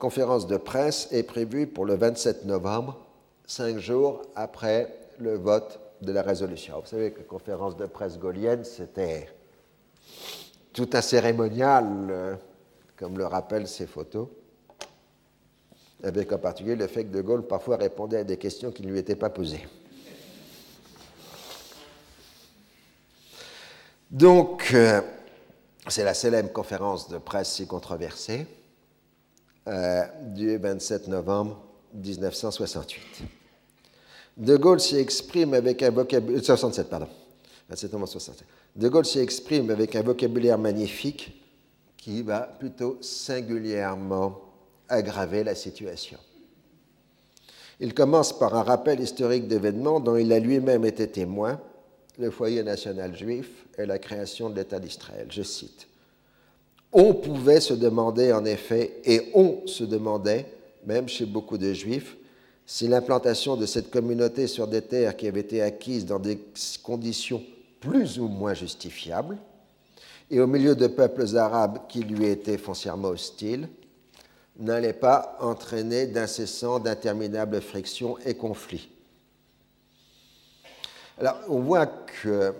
conférence de presse est prévue pour le 27 novembre, cinq jours après le vote de la résolution. Vous savez que la conférence de presse gaulienne, c'était tout un cérémonial, euh, comme le rappellent ces photos, avec en particulier le fait que De Gaulle parfois répondait à des questions qui ne lui étaient pas posées. Donc, euh, c'est la célèbre conférence de presse si controversée euh, du 27 novembre 1968. De Gaulle s'y exprime avec un vocabulaire. 67, pardon. 27 novembre 67. De Gaulle s'y exprime avec un vocabulaire magnifique qui va plutôt singulièrement aggraver la situation. Il commence par un rappel historique d'événements dont il a lui-même été témoin le foyer national juif et la création de l'État d'Israël. Je cite. On pouvait se demander en effet, et on se demandait, même chez beaucoup de juifs, si l'implantation de cette communauté sur des terres qui avaient été acquises dans des conditions plus ou moins justifiables, et au milieu de peuples arabes qui lui étaient foncièrement hostiles, n'allait pas entraîner d'incessants, d'interminables frictions et conflits alors, on voit que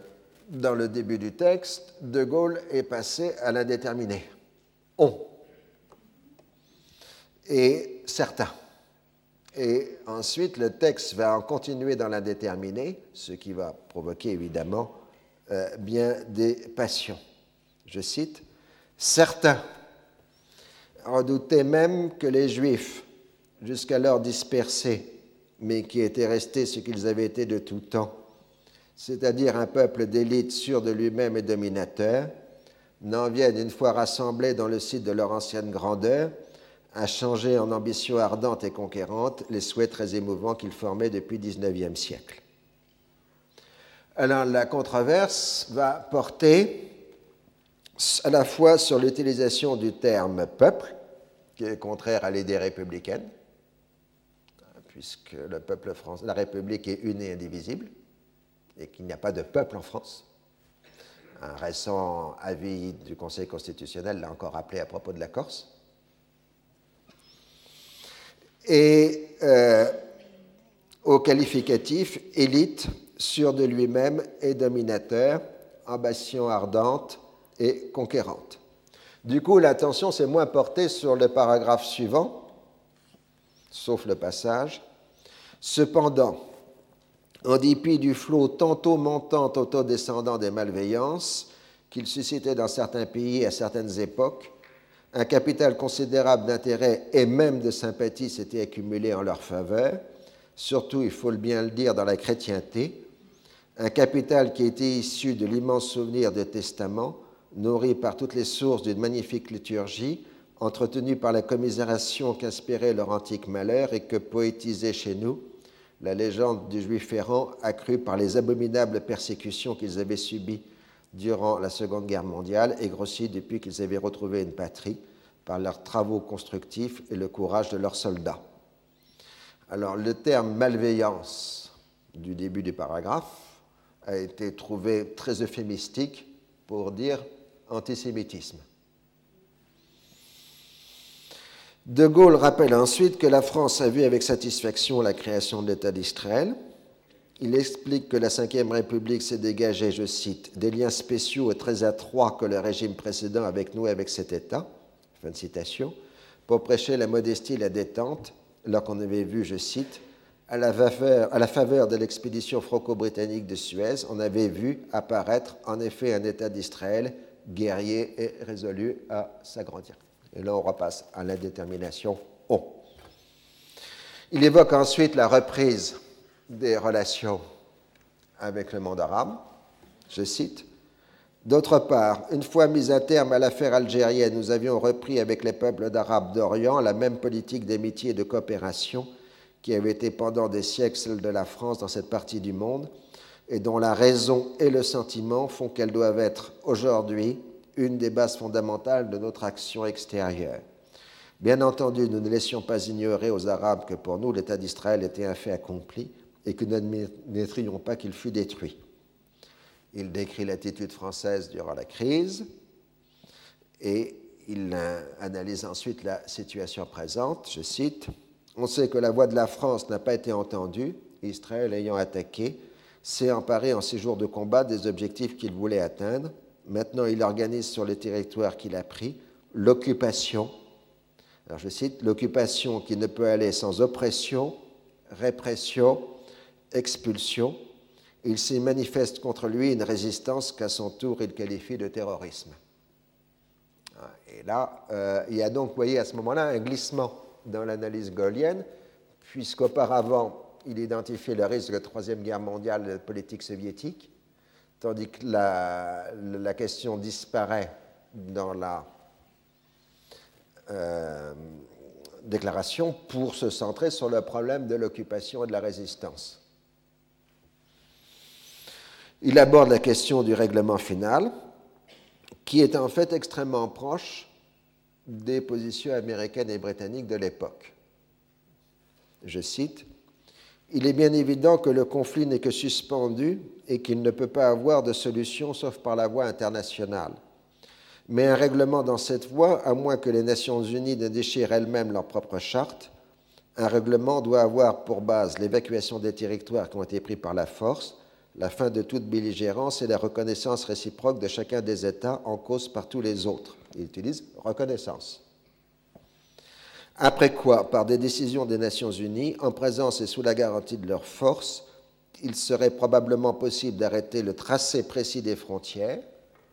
dans le début du texte, De Gaulle est passé à l'indéterminé. On. Et certains. Et ensuite, le texte va en continuer dans l'indéterminé, ce qui va provoquer évidemment euh, bien des passions. Je cite Certains redoutaient même que les Juifs, jusqu'alors dispersés, mais qui étaient restés ce qu'ils avaient été de tout temps, c'est-à-dire un peuple d'élite sûr de lui-même et dominateur, n'en viennent, une fois rassemblés dans le site de leur ancienne grandeur, à changer en ambition ardente et conquérante les souhaits très émouvants qu'ils formaient depuis le XIXe siècle. Alors la controverse va porter à la fois sur l'utilisation du terme peuple, qui est contraire à l'idée républicaine, puisque la République est une et indivisible, et qu'il n'y a pas de peuple en France. Un récent avis du Conseil constitutionnel l'a encore rappelé à propos de la Corse. Et euh, au qualificatif élite, sûr de lui-même et dominateur, ambition ardente et conquérante. Du coup, l'attention s'est moins portée sur le paragraphe suivant, sauf le passage. Cependant, en dépit du flot tantôt montant, tantôt descendant des malveillances qu'il suscitait dans certains pays à certaines époques, un capital considérable d'intérêt et même de sympathie s'était accumulé en leur faveur, surtout, il faut bien le dire, dans la chrétienté, un capital qui était issu de l'immense souvenir des testaments, nourri par toutes les sources d'une magnifique liturgie, entretenue par la commisération qu'inspirait leur antique malheur et que poétisait chez nous la légende du juif errant accrue par les abominables persécutions qu'ils avaient subies durant la Seconde Guerre mondiale et grossie depuis qu'ils avaient retrouvé une patrie par leurs travaux constructifs et le courage de leurs soldats. Alors le terme malveillance du début du paragraphe a été trouvé très euphémistique pour dire antisémitisme. De Gaulle rappelle ensuite que la France a vu avec satisfaction la création de l'État d'Israël. Il explique que la Ve République s'est dégagée, je cite, des liens spéciaux et très étroits que le régime précédent avec nous et avec cet État, fin de citation, pour prêcher la modestie et la détente, alors qu'on avait vu, je cite, à la, faveur, la de l'expédition franco-britannique de Suez, on avait vu apparaître en effet un État d'Israël guerrier et résolu à s'agrandir. Et là, on repasse à l'indétermination O. Il évoque ensuite la reprise des relations avec le monde arabe. Je cite D'autre part, une fois mis un terme à l'affaire algérienne, nous avions repris avec les peuples d'Arabes d'Orient la même politique d'amitié et de coopération qui avait été pendant des siècles celle de la France dans cette partie du monde et dont la raison et le sentiment font qu'elles doivent être aujourd'hui une des bases fondamentales de notre action extérieure. Bien entendu, nous ne laissions pas ignorer aux Arabes que pour nous l'État d'Israël était un fait accompli et que nous n'admettrions pas qu'il fût détruit. Il décrit l'attitude française durant la crise et il analyse ensuite la situation présente. Je cite On sait que la voix de la France n'a pas été entendue, Israël ayant attaqué s'est emparé en six jours de combat des objectifs qu'il voulait atteindre Maintenant, il organise sur le territoire qu'il a pris l'occupation. Alors je cite, l'occupation qui ne peut aller sans oppression, répression, expulsion. Il s'y manifeste contre lui une résistance qu'à son tour il qualifie de terrorisme. Et là, euh, il y a donc, vous voyez, à ce moment-là, un glissement dans l'analyse gaulienne, puisqu'auparavant, il identifiait le risque de la Troisième Guerre mondiale de la politique soviétique, tandis que la, question disparaît dans la euh, déclaration pour se centrer sur le problème de l'occupation et de la résistance. Il aborde la question du règlement final, qui est en fait extrêmement proche des positions américaines et britanniques de l'époque. Je cite, Il est bien évident que le conflit n'est que suspendu et qu'il ne peut pas avoir de solution sauf par la voie internationale. Mais un règlement dans cette voie, à moins que les Nations Unies ne déchirent elles-mêmes leur propre charte, un règlement doit avoir pour base l'évacuation des territoires qui ont été pris par la force, la fin de toute belligérance et la reconnaissance réciproque de chacun des États en cause par tous les autres. Il utilise reconnaissance. Après quoi, par des décisions des Nations Unies, en présence et sous la garantie de leurs forces, il serait probablement possible d'arrêter le tracé précis des frontières,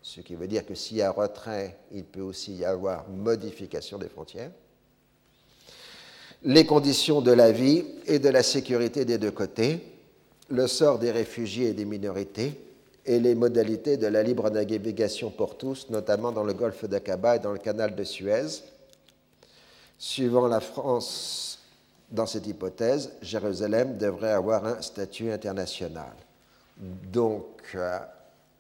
ce qui veut dire que s'il y a retrait, il peut aussi y avoir modification des frontières, les conditions de la vie et de la sécurité des deux côtés, le sort des réfugiés et des minorités, et les modalités de la libre navigation pour tous, notamment dans le golfe d'Aqaba et dans le canal de Suez. Suivant la France dans cette hypothèse, Jérusalem devrait avoir un statut international. Donc, euh,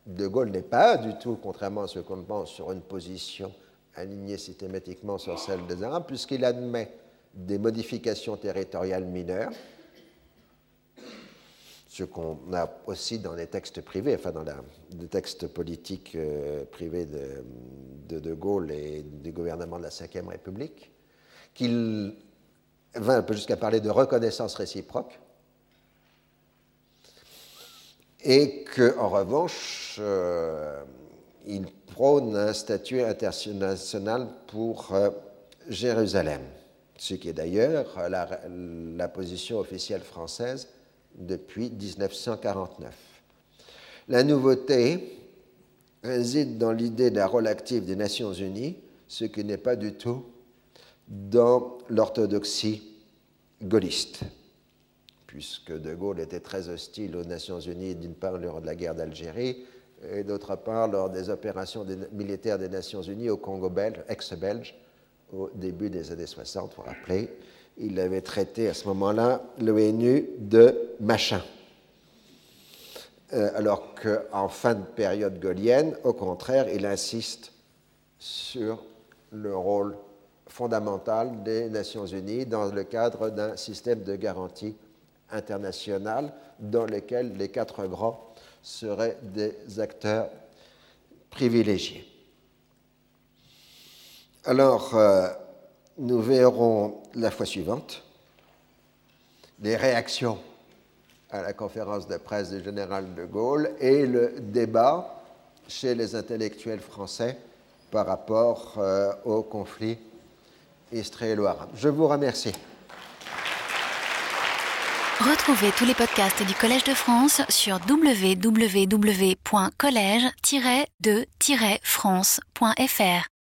De Gaulle n'est pas du tout, contrairement à ce qu'on pense, sur une position alignée systématiquement sur celle des Arabes, puisqu'il admet des modifications territoriales mineures, ce qu'on a aussi dans les textes privés, enfin dans les textes politiques euh, privés de, de, Gaulle et du gouvernement de la Ve République, qu'il va un peu jusqu'à parler de reconnaissance réciproque, et qu'en revanche, euh, il prône un statut international pour euh, Jérusalem. ce qui est d'ailleurs la, position officielle française depuis 1949. La nouveauté réside dans l'idée d'un rôle actif des Nations Unies, ce qui n'est pas du tout dans l'orthodoxie gaulliste, puisque De Gaulle était très hostile aux Nations Unies, d'une part lors de la guerre d'Algérie, et d'autre part lors des opérations militaires des Nations Unies au Congo belge, ex-belge, au début des années 60, vous vous rappelez. Il avait traité à ce moment-là l'ONU de machin. Euh, alors qu'en fin de période gaulienne, au contraire, il insiste sur le rôle fondamental des Nations Unies dans le cadre d'un système de garantie internationale dans lequel les quatre grands seraient des acteurs privilégiés. Alors, euh, nous verrons la fois suivante les réactions à la conférence de presse du général de Gaulle et le débat chez les intellectuels français par rapport euh, au conflit israélo-arabe. Je vous remercie. Retrouvez tous les podcasts du Collège de France sur www.collège-de-france.fr.